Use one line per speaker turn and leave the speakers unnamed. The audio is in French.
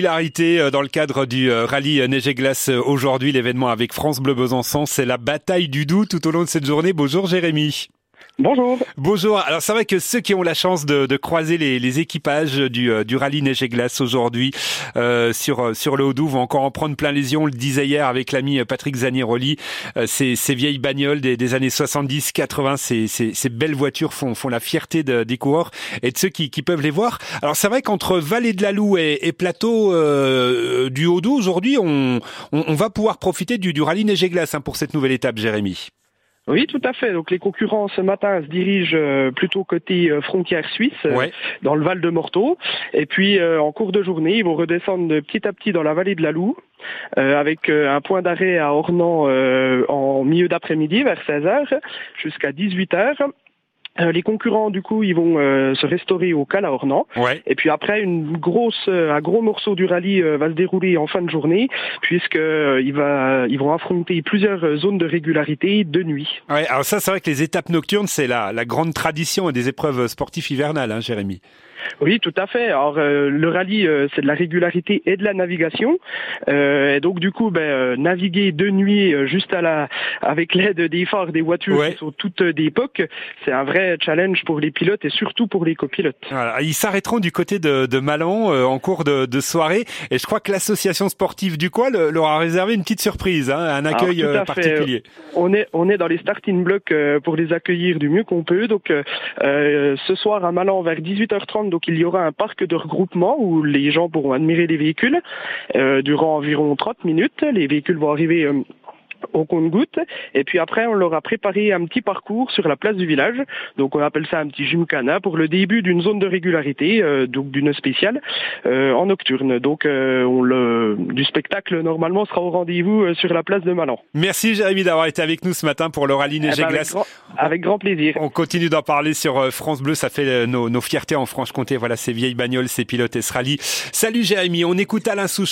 Popularité dans le cadre du rallye Neige et Glace aujourd'hui, l'événement avec France Bleu Besançon, c'est la bataille du Doubs tout au long de cette journée. Bonjour Jérémy.
Bonjour.
Bonjour. Alors c'est vrai que ceux qui ont la chance de, de croiser les, les, équipages du, du rallye neige et glace aujourd'hui euh, sur sur le Haut-Doubs vont encore en prendre plein les yeux. On le disait hier avec l'ami Patrick Zaniroli. Euh, ces, ces, vieilles bagnoles des, des années 70-80, ces, ces, ces, belles voitures font, font la fierté de, des coureurs et de ceux qui, qui peuvent les voir. Alors c'est vrai qu'entre Vallée de la Loue et, et plateau euh, du Haut-Doubs aujourd'hui, on, on, on, va pouvoir profiter du, du rallye neige et glace hein, pour cette nouvelle étape, Jérémy.
Oui, tout à fait. Donc les concurrents ce matin se dirigent euh, plutôt côté euh, frontière suisse, euh, ouais. dans le Val de Morteau. Et puis en cours de journée, ils vont redescendre petit à petit dans la vallée de la Loue, avec un point d'arrêt à Ornans en milieu d'après-midi vers 16h jusqu'à 18h. Euh, les concurrents, du coup, ils vont euh, se restaurer au Cal à Ornans.
Ouais.
Et puis après, une grosse, euh, un gros morceau du rallye va se dérouler en fin de journée, puisque il va, ils vont affronter plusieurs zones de régularité de nuit.
Ouais, alors ça, c'est vrai que les étapes nocturnes, c'est la, la grande tradition des épreuves sportives hivernales, hein, Jérémy.
Oui, tout à fait. Alors euh, le rallye, euh, c'est de la régularité et de la navigation. Euh, et donc du coup, ben, naviguer de nuit juste à la, avec l'aide des phares des voitures
ouais.
qui sont toutes d'époque, c'est un vrai challenge pour les pilotes et surtout pour les copilotes.
Voilà. Ils s'arrêteront du côté de, de Malan en cours de, de, soirée. Et je crois que l'association sportive du coin leur a réservé une petite surprise, hein, un accueil particulier.
On est on est dans les starting blocks pour les accueillir du mieux qu'on peut. Donc ce soir à Malan vers 18h30 donc il y aura un parc de regroupement où les gens pourront admirer les véhicules euh, durant environ 30 minutes. Les véhicules vont arriver euh, au compte-goutte. Et puis après, on leur a préparé un petit parcours sur la place du village. Donc on appelle ça un petit gymkhana pour le début d'une zone de régularité, euh, donc d'une spéciale euh, en nocturne. Donc euh, on le, du spectacle normalement sera au rendez-vous sur la place de Malan.
Merci Jérémy d'avoir été avec nous ce matin pour le rallye Neige
eh ben. Avec grand, avec grand, plaisir.
On continue d'en parler sur France Bleu. Ça fait nos, nos fiertés en Franche-Comté. Voilà ces vieilles bagnoles, ces pilotes et ce rallye. Salut Jérémy. On écoute Alain Souchon.